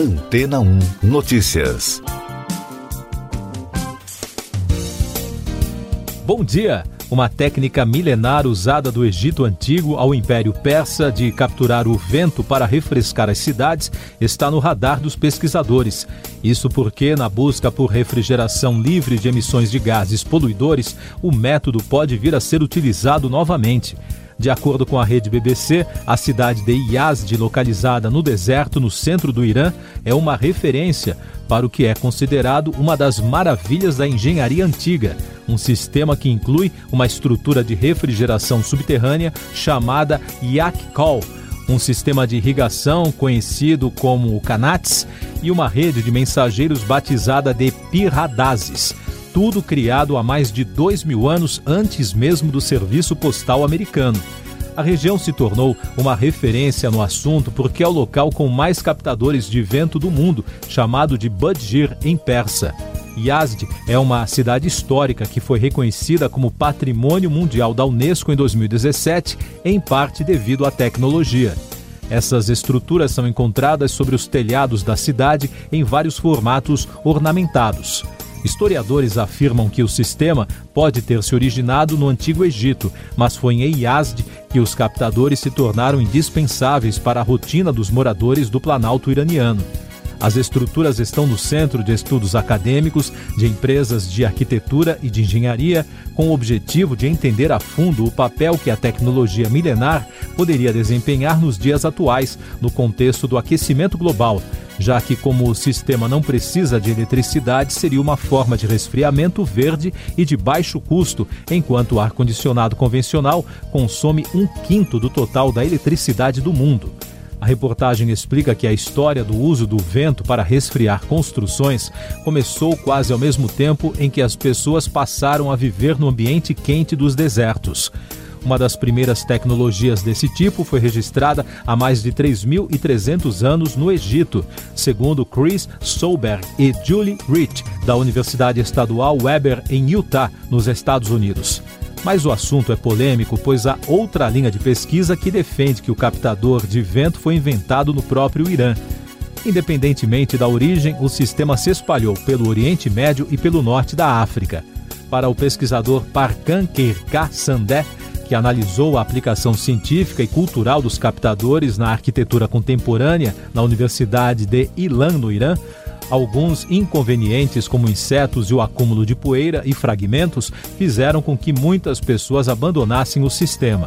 Antena 1 Notícias. Bom dia! Uma técnica milenar usada do Egito Antigo ao Império Persa de capturar o vento para refrescar as cidades está no radar dos pesquisadores. Isso porque, na busca por refrigeração livre de emissões de gases poluidores, o método pode vir a ser utilizado novamente. De acordo com a rede BBC, a cidade de Yazd, localizada no deserto no centro do Irã, é uma referência para o que é considerado uma das maravilhas da engenharia antiga, um sistema que inclui uma estrutura de refrigeração subterrânea chamada Yakkol, um sistema de irrigação conhecido como Kanats e uma rede de mensageiros batizada de Pirradazes tudo criado há mais de dois mil anos antes mesmo do serviço postal americano. A região se tornou uma referência no assunto porque é o local com mais captadores de vento do mundo, chamado de Budgir em persa. Yazd é uma cidade histórica que foi reconhecida como Patrimônio Mundial da Unesco em 2017, em parte devido à tecnologia. Essas estruturas são encontradas sobre os telhados da cidade em vários formatos ornamentados. Historiadores afirmam que o sistema pode ter se originado no Antigo Egito, mas foi em Yazd que os captadores se tornaram indispensáveis para a rotina dos moradores do Planalto iraniano. As estruturas estão no centro de estudos acadêmicos, de empresas de arquitetura e de engenharia, com o objetivo de entender a fundo o papel que a tecnologia milenar poderia desempenhar nos dias atuais, no contexto do aquecimento global, já que, como o sistema não precisa de eletricidade, seria uma forma de resfriamento verde e de baixo custo, enquanto o ar-condicionado convencional consome um quinto do total da eletricidade do mundo. A reportagem explica que a história do uso do vento para resfriar construções começou quase ao mesmo tempo em que as pessoas passaram a viver no ambiente quente dos desertos. Uma das primeiras tecnologias desse tipo foi registrada há mais de 3.300 anos no Egito, segundo Chris Solberg e Julie Rich, da Universidade Estadual Weber, em Utah, nos Estados Unidos. Mas o assunto é polêmico, pois há outra linha de pesquisa que defende que o captador de vento foi inventado no próprio Irã. Independentemente da origem, o sistema se espalhou pelo Oriente Médio e pelo norte da África. Para o pesquisador Parkan Keirka Sandé, que analisou a aplicação científica e cultural dos captadores na arquitetura contemporânea na Universidade de Ilan, no Irã, Alguns inconvenientes, como insetos e o acúmulo de poeira e fragmentos, fizeram com que muitas pessoas abandonassem o sistema.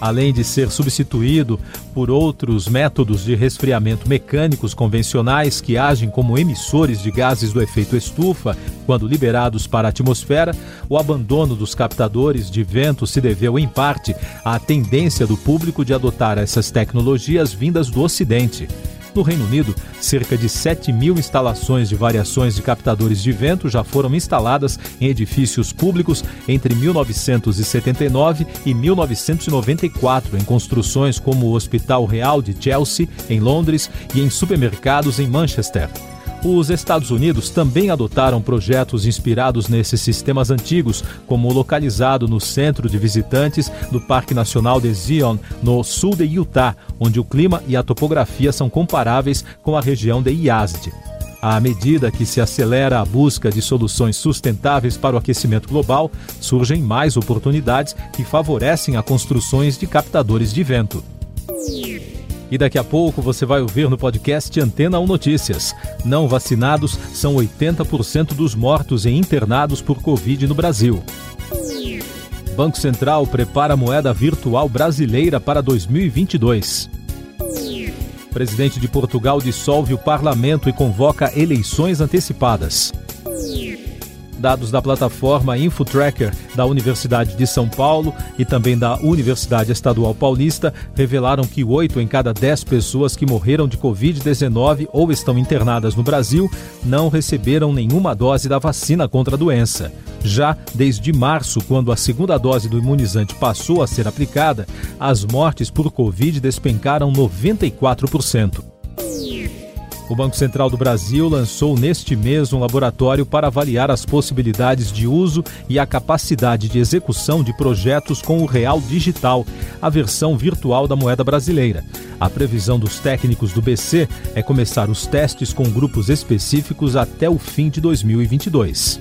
Além de ser substituído por outros métodos de resfriamento mecânicos convencionais que agem como emissores de gases do efeito estufa quando liberados para a atmosfera, o abandono dos captadores de vento se deveu, em parte, à tendência do público de adotar essas tecnologias vindas do Ocidente. No Reino Unido, cerca de 7 mil instalações de variações de captadores de vento já foram instaladas em edifícios públicos entre 1979 e 1994, em construções como o Hospital Real de Chelsea, em Londres, e em supermercados em Manchester. Os Estados Unidos também adotaram projetos inspirados nesses sistemas antigos, como o localizado no centro de visitantes do Parque Nacional de Zion, no sul de Utah, onde o clima e a topografia são comparáveis com a região de Yazd. À medida que se acelera a busca de soluções sustentáveis para o aquecimento global, surgem mais oportunidades que favorecem a construções de captadores de vento. E daqui a pouco você vai ouvir no podcast Antena 1 Notícias. Não vacinados são 80% dos mortos e internados por Covid no Brasil. Banco Central prepara moeda virtual brasileira para 2022. Presidente de Portugal dissolve o parlamento e convoca eleições antecipadas. Dados da plataforma InfoTracker da Universidade de São Paulo e também da Universidade Estadual Paulista revelaram que 8 em cada 10 pessoas que morreram de Covid-19 ou estão internadas no Brasil não receberam nenhuma dose da vacina contra a doença. Já desde março, quando a segunda dose do imunizante passou a ser aplicada, as mortes por Covid despencaram 94%. O Banco Central do Brasil lançou neste mês um laboratório para avaliar as possibilidades de uso e a capacidade de execução de projetos com o Real Digital, a versão virtual da moeda brasileira. A previsão dos técnicos do BC é começar os testes com grupos específicos até o fim de 2022.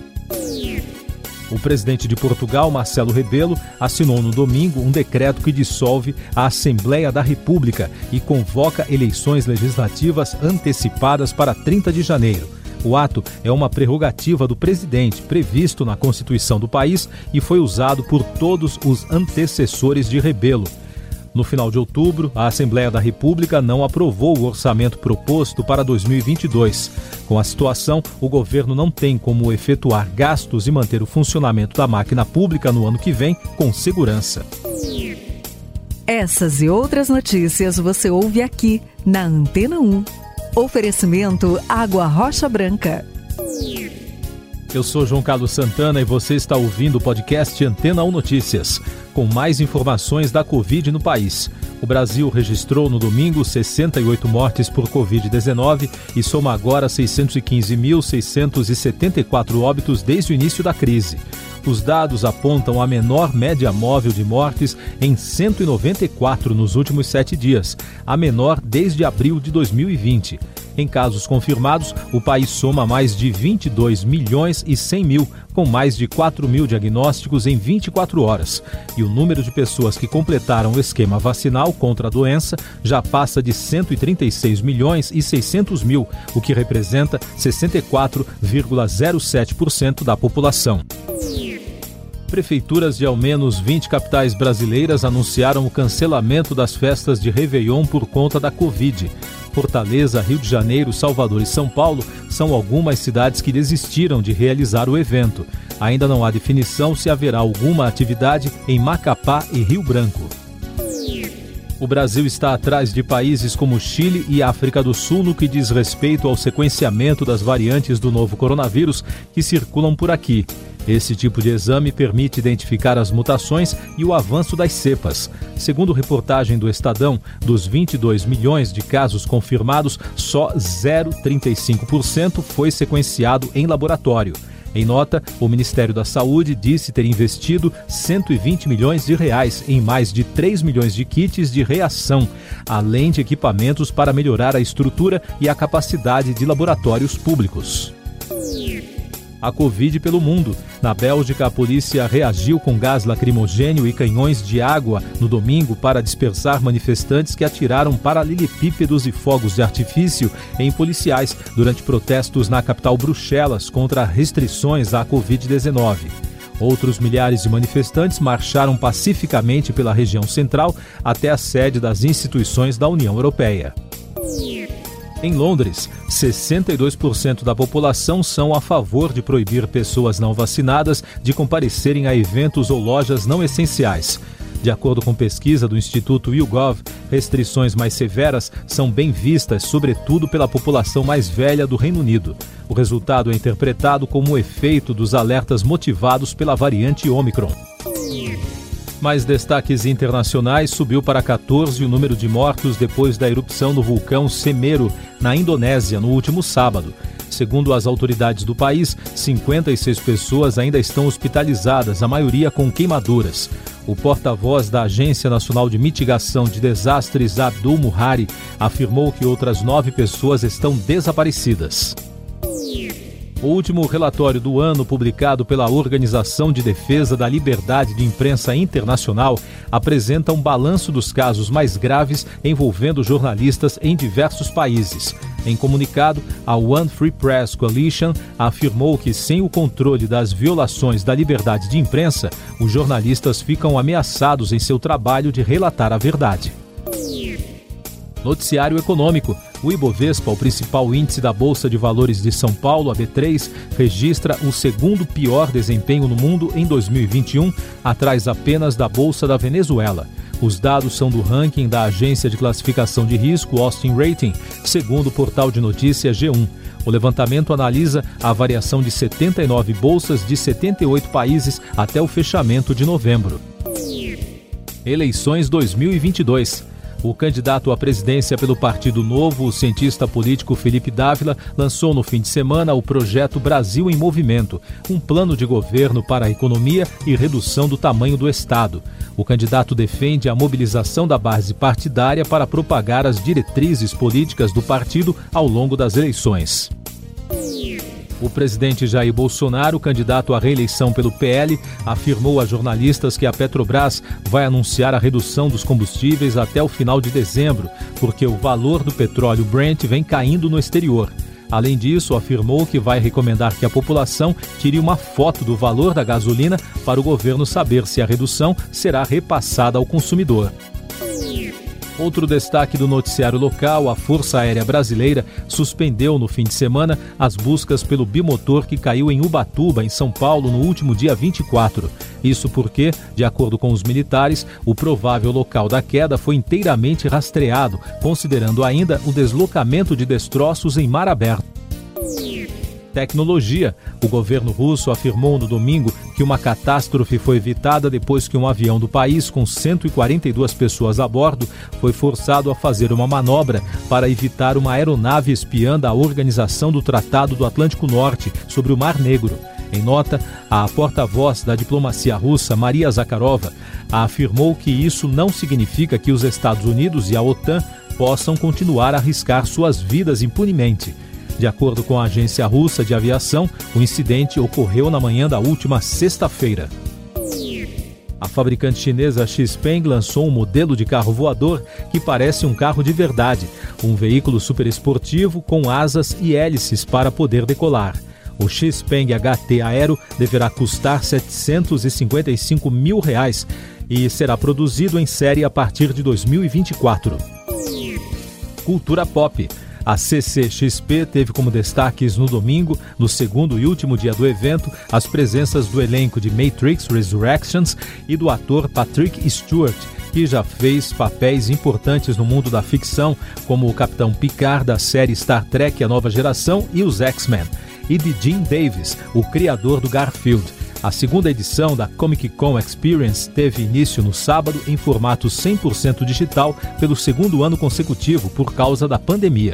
O presidente de Portugal, Marcelo Rebelo, assinou no domingo um decreto que dissolve a Assembleia da República e convoca eleições legislativas antecipadas para 30 de janeiro. O ato é uma prerrogativa do presidente, previsto na Constituição do país e foi usado por todos os antecessores de Rebelo. No final de outubro, a Assembleia da República não aprovou o orçamento proposto para 2022. Com a situação, o governo não tem como efetuar gastos e manter o funcionamento da máquina pública no ano que vem com segurança. Essas e outras notícias você ouve aqui na Antena 1. Oferecimento Água Rocha Branca. Eu sou João Carlos Santana e você está ouvindo o podcast Antena 1 Notícias, com mais informações da Covid no país. O Brasil registrou no domingo 68 mortes por Covid-19 e soma agora 615.674 óbitos desde o início da crise. Os dados apontam a menor média móvel de mortes em 194 nos últimos sete dias, a menor desde abril de 2020. Em casos confirmados, o país soma mais de 22 milhões e 100 mil, com mais de 4 mil diagnósticos em 24 horas. E o número de pessoas que completaram o esquema vacinal contra a doença já passa de 136 milhões e 600 mil, o que representa 64,07% da população. Prefeituras de ao menos 20 capitais brasileiras anunciaram o cancelamento das festas de Réveillon por conta da Covid. Fortaleza, Rio de Janeiro, Salvador e São Paulo são algumas cidades que desistiram de realizar o evento. Ainda não há definição se haverá alguma atividade em Macapá e Rio Branco. O Brasil está atrás de países como Chile e África do Sul no que diz respeito ao sequenciamento das variantes do novo coronavírus que circulam por aqui. Esse tipo de exame permite identificar as mutações e o avanço das cepas. Segundo reportagem do Estadão, dos 22 milhões de casos confirmados, só 0,35% foi sequenciado em laboratório. Em nota, o Ministério da Saúde disse ter investido 120 milhões de reais em mais de 3 milhões de kits de reação, além de equipamentos para melhorar a estrutura e a capacidade de laboratórios públicos a Covid pelo mundo. Na Bélgica, a polícia reagiu com gás lacrimogênio e canhões de água no domingo para dispersar manifestantes que atiraram paralelepípedos e fogos de artifício em policiais durante protestos na capital Bruxelas contra restrições à Covid-19. Outros milhares de manifestantes marcharam pacificamente pela região central até a sede das instituições da União Europeia. Em Londres, 62% da população são a favor de proibir pessoas não vacinadas de comparecerem a eventos ou lojas não essenciais. De acordo com pesquisa do Instituto YouGov, restrições mais severas são bem vistas, sobretudo pela população mais velha do Reino Unido. O resultado é interpretado como o efeito dos alertas motivados pela variante Omicron. Mais destaques internacionais subiu para 14 o número de mortos depois da erupção do vulcão Semeru, na Indonésia, no último sábado. Segundo as autoridades do país, 56 pessoas ainda estão hospitalizadas, a maioria com queimaduras. O porta-voz da Agência Nacional de Mitigação de Desastres, Abdul Muhari, afirmou que outras nove pessoas estão desaparecidas. O último relatório do ano, publicado pela Organização de Defesa da Liberdade de Imprensa Internacional, apresenta um balanço dos casos mais graves envolvendo jornalistas em diversos países. Em comunicado, a One Free Press Coalition afirmou que, sem o controle das violações da liberdade de imprensa, os jornalistas ficam ameaçados em seu trabalho de relatar a verdade. Noticiário Econômico. O Ibovespa, o principal índice da Bolsa de Valores de São Paulo, a B3, registra o segundo pior desempenho no mundo em 2021, atrás apenas da Bolsa da Venezuela. Os dados são do ranking da agência de classificação de risco Austin Rating, segundo o portal de notícias G1. O levantamento analisa a variação de 79 bolsas de 78 países até o fechamento de novembro. Eleições 2022. O candidato à presidência pelo Partido Novo, o cientista político Felipe Dávila, lançou no fim de semana o projeto Brasil em Movimento, um plano de governo para a economia e redução do tamanho do Estado. O candidato defende a mobilização da base partidária para propagar as diretrizes políticas do partido ao longo das eleições. O presidente Jair Bolsonaro, candidato à reeleição pelo PL, afirmou a jornalistas que a Petrobras vai anunciar a redução dos combustíveis até o final de dezembro, porque o valor do petróleo Brent vem caindo no exterior. Além disso, afirmou que vai recomendar que a população tire uma foto do valor da gasolina para o governo saber se a redução será repassada ao consumidor. Outro destaque do noticiário local: a Força Aérea Brasileira suspendeu no fim de semana as buscas pelo bimotor que caiu em Ubatuba, em São Paulo, no último dia 24. Isso porque, de acordo com os militares, o provável local da queda foi inteiramente rastreado, considerando ainda o deslocamento de destroços em mar aberto tecnologia. O governo russo afirmou no domingo que uma catástrofe foi evitada depois que um avião do país, com 142 pessoas a bordo, foi forçado a fazer uma manobra para evitar uma aeronave espiã da Organização do Tratado do Atlântico Norte sobre o Mar Negro. Em nota, a porta-voz da diplomacia russa, Maria Zakharova, afirmou que isso não significa que os Estados Unidos e a OTAN possam continuar a arriscar suas vidas impunemente. De acordo com a agência russa de aviação, o incidente ocorreu na manhã da última sexta-feira. A fabricante chinesa Xpeng lançou um modelo de carro voador que parece um carro de verdade, um veículo superesportivo com asas e hélices para poder decolar. O Xpeng HT Aero deverá custar 755 mil reais e será produzido em série a partir de 2024. Cultura Pop. A CCXP teve como destaques no domingo, no segundo e último dia do evento, as presenças do elenco de Matrix Resurrections e do ator Patrick Stewart, que já fez papéis importantes no mundo da ficção, como o Capitão Picard da série Star Trek A Nova Geração e os X-Men, e de Jim Davis, o criador do Garfield. A segunda edição da Comic Con Experience teve início no sábado em formato 100% digital pelo segundo ano consecutivo por causa da pandemia.